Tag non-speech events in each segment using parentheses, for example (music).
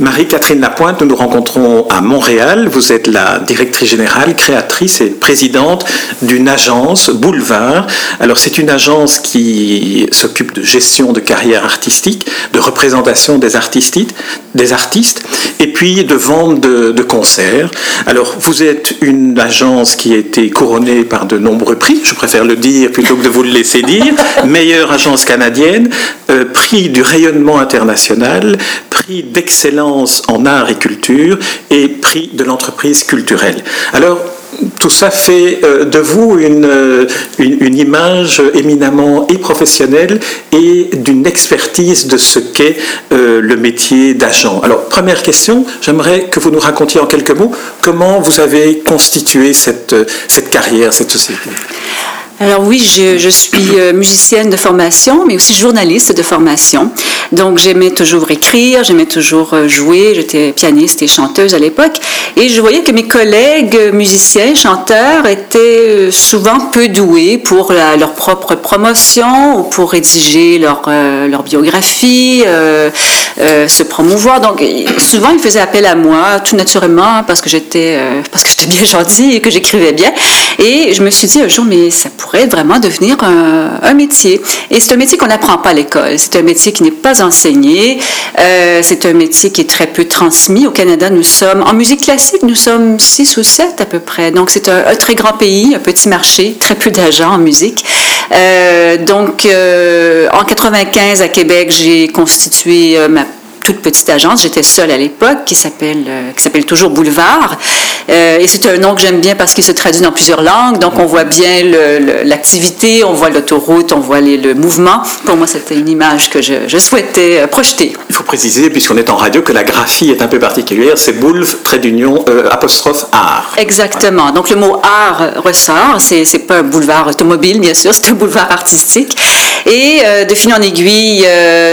Marie-Catherine Lapointe, nous nous rencontrons à Montréal. Vous êtes la directrice générale, créatrice et présidente d'une agence Boulevard. Alors c'est une agence qui s'occupe de gestion de carrière artistique, de représentation des artistes, des artistes et puis de vente de, de concerts. Alors vous êtes une agence qui a été couronnée par de nombreux prix, je préfère le dire plutôt que de vous le laisser dire. (laughs) Meilleure agence canadienne, euh, prix du rayonnement international, prix d'excellence en art et culture et prix de l'entreprise culturelle. Alors, tout ça fait euh, de vous une, euh, une, une, image éminemment et professionnelle et d'une expertise de ce qu'est euh, le métier d'agent. Alors, première question, j'aimerais que vous nous racontiez en quelques mots comment vous avez constitué cette, cette carrière, cette société. Alors oui, je, je, suis euh, musicienne de formation, mais aussi journaliste de formation. Donc j'aimais toujours écrire, j'aimais toujours euh, jouer. J'étais pianiste et chanteuse à l'époque. Et je voyais que mes collègues musiciens, chanteurs étaient euh, souvent peu doués pour la, leur propre promotion ou pour rédiger leur, euh, leur biographie, euh, se promouvoir. Donc souvent ils faisaient appel à moi, tout naturellement, parce que j'étais parce que j'étais bien (laughs) gentille et que j'écrivais bien. Et je me suis dit un jour, mais ça pourrait pourrait vraiment devenir un, un métier. Et c'est un métier qu'on n'apprend pas à l'école. C'est un métier qui n'est pas enseigné. Euh, c'est un métier qui est très peu transmis. Au Canada, nous sommes, en musique classique, nous sommes six ou sept à peu près. Donc c'est un, très grand pays, un petit marché, très peu d'agents en musique. Euh, donc euh, en 95 à Québec, j'ai constitué euh, ma toute petite agence. J'étais seule à l'époque, qui s'appelle euh, qui s'appelle toujours Boulevard. Euh, et c'est un nom que j'aime bien parce qu'il se traduit dans plusieurs langues. Donc on voit bien l'activité, on voit l'autoroute, on voit les, le mouvement. Pour moi, c'était une image que je, je, souhaitais euh, projeter. Il faut préciser, puisqu'on est en radio, que la graphie est un peu particulière. C'est Bouleve, trait d'union, apostrophe art. Exactement. Donc le mot art ressort. C'est c'est pas un boulevard automobile, bien sûr, c'est un boulevard artistique. Et de fil en aiguille,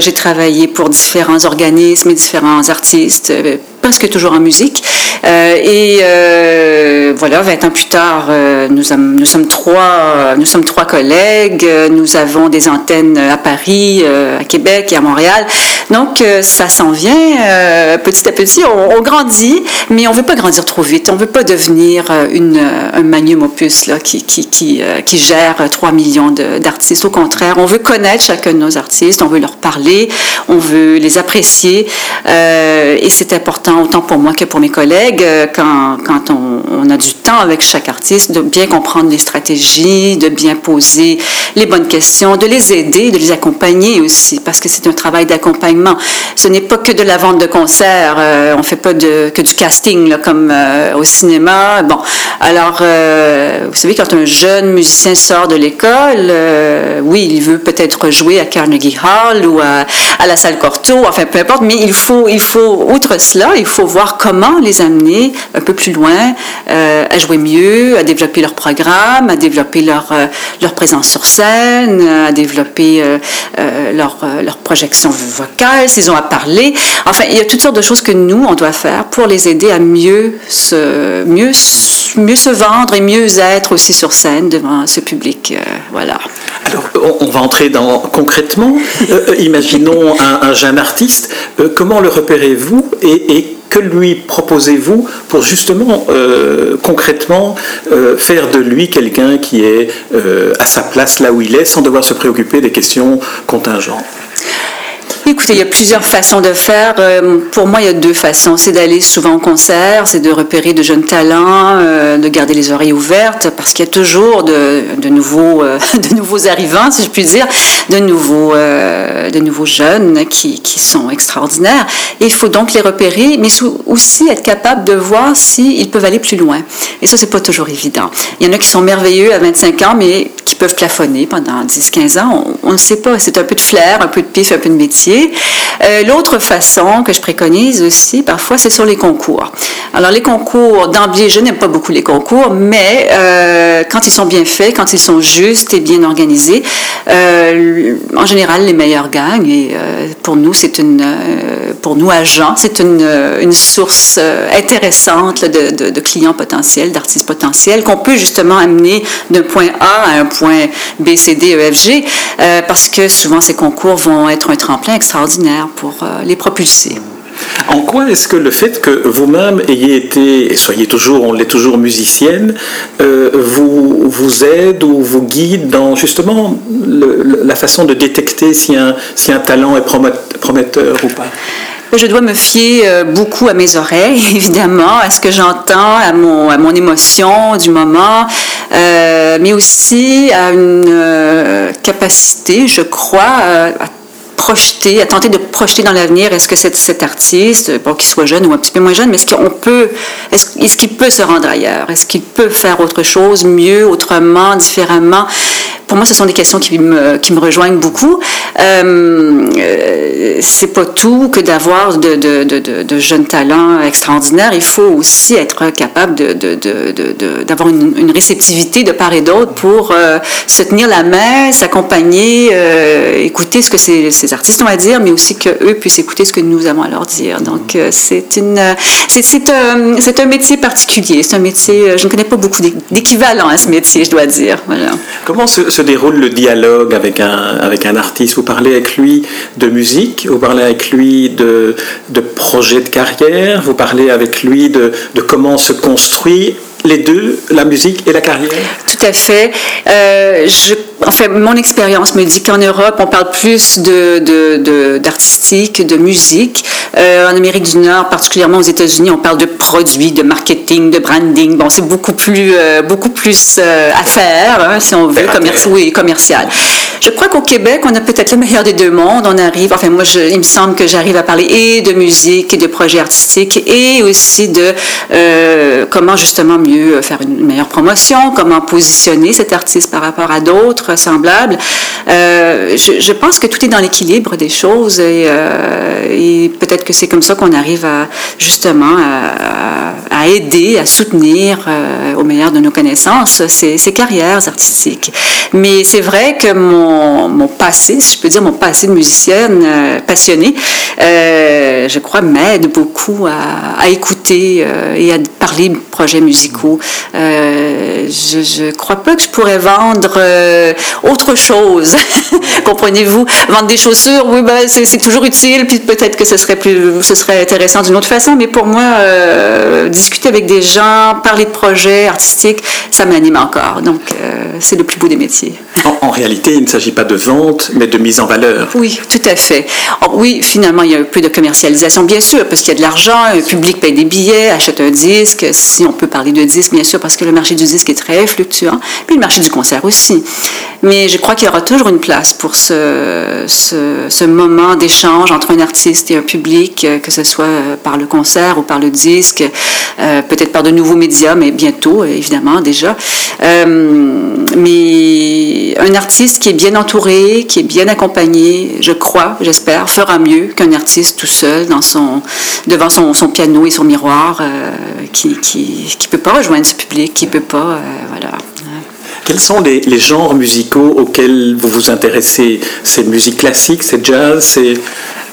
j'ai travaillé pour différents organismes et différents artistes, euh, presque toujours en musique. Euh, et euh, voilà, 20 ans plus tard, euh, nous, sommes, trois, nous sommes trois collègues. Nous avons des antennes à Paris, à Québec et à Montréal. Donc, ça s'en vient petit à petit. On, on, grandit, mais on ne veut pas grandir trop vite. On ne veut pas devenir une, un magnum opus là, qui, qui, qui, qui gère 3 millions d'artistes. Au contraire, on veut connaître chacun de nos artistes, on veut leur parler, on veut les apprécier. et c'est important, autant pour moi que pour mes collègues, quand, quand on, a du temps avec chaque artiste, de bien comprendre les stratégies, de bien poser les bonnes questions, de les aider, de les accompagner aussi, parce que c'est un travail d'accompagnement. Ce n'est pas que de la vente de concerts, euh, on fait pas que du casting comme euh, au cinéma. Bon, alors, euh, vous savez, quand un jeune musicien sort de l'école, oui, il veut peut-être jouer à Carnegie Hall ou à, à la salle Corto, enfin peu importe, mais il faut, il faut, outre cela, il faut voir comment les amener un peu plus loin, euh, à jouer mieux, à développer leur programme, à développer leur, euh, leur présence sur scène, à développer euh, leur, leur projection vocale, s'ils ont à parler. Enfin, il y a toutes sortes de choses que nous, on doit faire pour les aider à mieux se, mieux, mieux se vendre et mieux être aussi sur scène devant ce public. voilà. Alors, on, va entrer dans concrètement. imaginons un, un, jeune artiste. comment le repérez-vous et que lui proposez-vous pour justement euh, concrètement euh, faire de lui quelqu'un qui est euh, à sa place là où il est sans devoir se préoccuper des questions contingentes? Écoutez, il y a plusieurs façons de faire. Euh, pour moi, il y a deux façons. C'est d'aller souvent au concert, c'est de repérer de jeunes talents, euh, de garder les oreilles ouvertes, parce qu'il y a toujours de, euh, (laughs) nouveaux arrivants, si je puis dire, de nouveaux, jeunes qui, sont extraordinaires. Il faut donc les repérer, mais aussi être capable de voir s'ils si peuvent aller plus loin. Et ça, c'est pas toujours évident. Il y en a qui sont merveilleux à 25 ans, mais qui peuvent plafonner pendant 10-15 ans. On ne sait pas. C'est un peu de flair, un peu de pif, un peu de métier. Euh, l'autre façon que je préconise aussi, parfois, c'est sur les concours. Alors, les concours, d'emblée, je n'aime pas beaucoup les concours, mais euh, quand ils sont bien faits, quand ils sont justes et bien organisés, euh, en général, les meilleurs gagnent. Et pour nous, c'est une, pour nous agents, c'est une, source intéressante de, clients potentiels, d'artistes potentiels, qu'on peut justement amener d'un point A à un point B, C, D, E, F, G, parce que souvent ces concours vont être un tremplin extraordinaire pour euh, les propulser. En quoi est-ce que le fait que vous-même ayez été, et soyez toujours, on l'est toujours musicienne, euh, vous, vous aide ou vous guide dans justement la façon de détecter si un, si un talent est prometteur ou pas? Je dois me fier euh, beaucoup à mes oreilles, (laughs) évidemment, à ce que j'entends, à mon, à mon émotion du moment, mais aussi à une capacité, je crois, projeter, à tenter de projeter dans l'avenir, est-ce que cet, artiste, bon, qu'il soit jeune ou un petit peu moins jeune, mais est-ce qu'on peut, est-ce, qu'il peut se rendre ailleurs? Est-ce qu'il peut faire autre chose, mieux, autrement, différemment? Pour moi, ce sont des questions qui me, qui me rejoignent beaucoup. Euh, euh c'est pas tout que d'avoir de, de, de, jeunes talents extraordinaires. Il faut aussi être capable d'avoir une, réceptivité de part et d'autre pour euh, se tenir la main, s'accompagner, euh, écouter ce que ces, artistes ont à dire, mais aussi qu'eux puissent écouter ce que nous avons à leur dire. Donc, c'est c'est un, un métier particulier. C'est un métier, je ne connais pas beaucoup d'équivalent à ce métier, je dois dire. Voilà. Déroule le dialogue avec un, avec un artiste Vous parlez avec lui de musique, vous parlez avec lui de, de projet de carrière, vous parlez avec lui de, de comment se construit les deux, la musique et la carrière? Tout à fait. Euh, je, enfin, mon expérience me dit qu'en Europe, on parle plus de, d'artistique, de, musique. Euh, en Amérique du Nord, particulièrement aux États-Unis, on parle de produits, de marketing, de branding. Bon, c'est beaucoup plus, euh, beaucoup plus affaire, hein, si on veut, commercial. Oui, commercial. Je crois qu'au Québec, on a peut-être le meilleur des deux mondes. On arrive, enfin, moi, je, il me semble que j'arrive à parler et de musique et de projets artistiques et aussi de comment justement mieux faire une meilleure promotion, comment positionner cet artiste par rapport à d'autres semblables. Euh, je, pense que tout est dans l'équilibre des choses et, euh, peut-être que c'est comme ça qu'on arrive à justement à, aider, à soutenir euh, au meilleur de nos connaissances ces, carrières artistiques. Mais c'est vrai que mon, passé, si je peux dire mon passé de musicienne passionnée, je crois m'aide beaucoup à, écouter et à parler de projets musicaux je crois pas que je pourrais vendre euh, autre chose. (laughs) Comprenez-vous? Vendre des chaussures, oui, ben, c'est toujours utile, puis peut-être que ce serait, plus, ce serait intéressant d'une autre façon, mais pour moi, euh, discuter avec des gens, parler de projets artistiques, ça m'anime encore. Donc, c'est le plus beau des métiers. En, réalité, il ne s'agit pas de vente, mais de mise en valeur. Oui, tout à fait. Oh, oui, finalement, il y a un peu de commercialisation, bien sûr, parce qu'il y a de l'argent, le public paye des billets, achète un disque, si on peut parler de disque, bien sûr, parce que le marché du disque est très fluctuant, puis le marché du concert aussi. Mais je crois qu'il y aura toujours une place pour ce, moment d'échange entre un artiste et un public, euh, que ce soit euh, par le concert ou par le disque, euh, peut-être par de nouveaux médias, mais bientôt, évidemment, déjà. mais un artiste qui est bien entouré, qui est bien accompagné, je crois, j'espère, fera mieux qu'un artiste tout seul devant son, piano et son miroir, qui ne peut pas rejoindre ce public, qui ne peut pas, euh, voilà. Quels sont les, les, genres musicaux auxquels vous vous intéressez? C'est musique classique, c'est jazz, c'est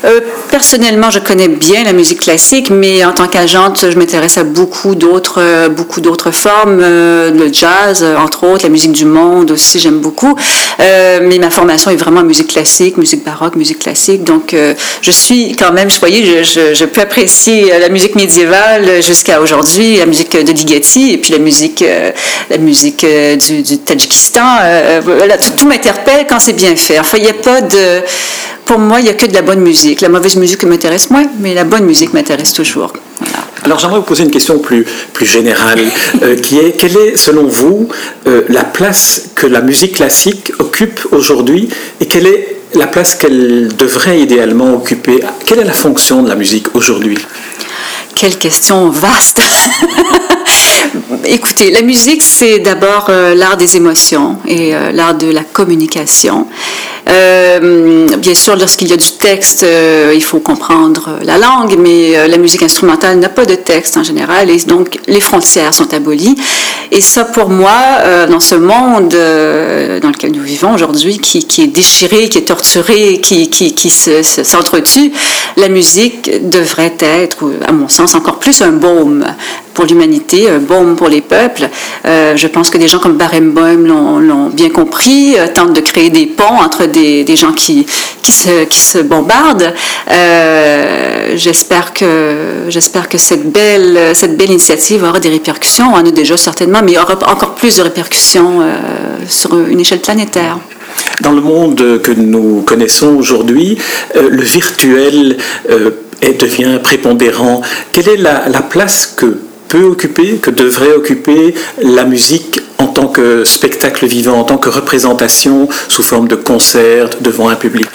euh, personnellement, je connais bien la musique classique, mais en tant qu'agente, je m'intéresse à beaucoup d'autres, euh, beaucoup d'autres formes, euh, le jazz, entre autres, la musique du monde aussi, j'aime beaucoup. mais ma formation est vraiment musique classique, musique baroque, musique classique. Donc, je suis quand même, vous voyez, je, je, peux apprécier la musique médiévale jusqu'à aujourd'hui, la musique de Ligeti et puis la musique, la musique du, Tadjikistan. tout m'interpelle quand c'est bien fait. Enfin, il n'y a pas de pour moi, il n'y a que de la bonne musique. La mauvaise musique m'intéresse moins, mais la bonne musique m'intéresse toujours. Alors j'aimerais vous poser une question plus, plus générale, euh, qui est quelle est, selon vous, euh, la place que la musique classique occupe aujourd'hui et quelle est la place qu'elle devrait idéalement occuper? Quelle est la fonction de la musique aujourd'hui? Quelle question vaste (laughs) écoutez, la musique, c'est d'abord l'art des émotions et l'art de la communication. Euh, bien sûr, lorsqu'il y a du texte, euh, il faut comprendre la langue, mais euh, la musique instrumentale n'a pas de texte en général, et donc les frontières sont abolies. Et ça, pour moi, dans ce monde dans lequel nous vivons aujourd'hui, qui, est déchiré, qui est torturé, qui, qui, qui s'entretue, la musique devrait être, à mon sens, encore plus un baume pour l'humanité, un baume pour les peuples. je pense que des gens comme Barenboim l'ont bien compris, tentent de créer des ponts entre des, gens qui, qui, se, qui se bombardent. Euh, j'espère que, que cette belle, cette belle initiative aura des répercussions. On en a déjà certainement, mais aura encore plus de répercussions euh, sur une échelle planétaire. Dans le monde que nous connaissons aujourd'hui, euh, le virtuel devient prépondérant. Quelle est la, la place que peut occuper, que devrait occuper la musique spectacle vivant, en tant que représentation sous forme de concert devant un public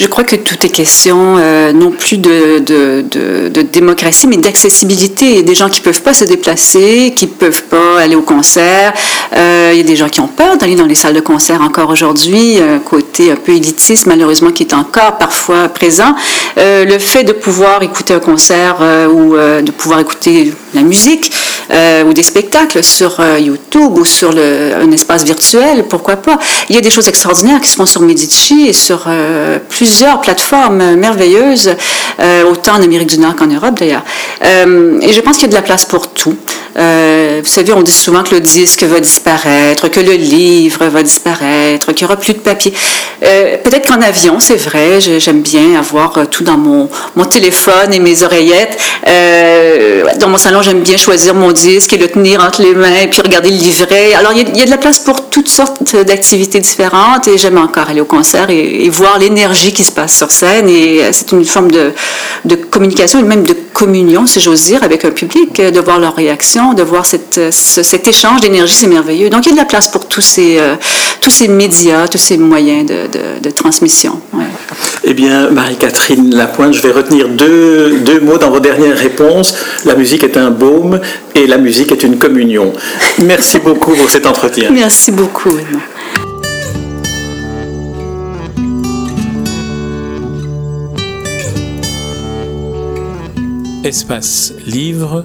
je crois que tout est question euh, non plus de, démocratie, mais d'accessibilité. Il y a des gens qui ne peuvent pas se déplacer, qui ne peuvent pas aller au concert. Euh, il y a des gens qui ont peur d'aller dans les salles de concert encore aujourd'hui, un côté un peu élitiste malheureusement qui est encore parfois présent. Euh, le fait de pouvoir écouter un concert ou de pouvoir écouter la musique ou des spectacles sur YouTube ou sur un espace virtuel, pourquoi pas. Il y a des choses extraordinaires qui se font sur Medici et sur plusieurs plateformes merveilleuses, euh, autant en Amérique du Nord qu'en Europe d'ailleurs. Euh, et je pense qu'il y a de la place pour tout. Euh, vous savez, on dit souvent que le disque va disparaître, que le livre va disparaître, qu'il n'y aura plus de papier. Euh, peut-être qu'en avion, c'est vrai, j'aime bien avoir euh, tout dans mon, téléphone et mes oreillettes. dans mon salon, j'aime bien choisir mon disque et le tenir entre les mains et puis regarder le livret. Alors, il y a, de la place pour toutes sortes d'activités différentes et j'aime encore aller au concert et, voir l'énergie qui se passe sur scène. Et c'est une forme de, de communication et même de communion, si j'ose dire, avec un public, de voir leur réaction de voir cette, cet échange d'énergie, c'est merveilleux. Donc il y a de la place pour tous ces, euh, tous ces médias, tous ces moyens de, de, transmission. Eh bien, Marie-Catherine Lapointe, je vais retenir deux, deux mots dans vos dernières réponses. La musique est un baume et la musique est une communion. Merci beaucoup pour cet entretien. Merci beaucoup. Espace Livre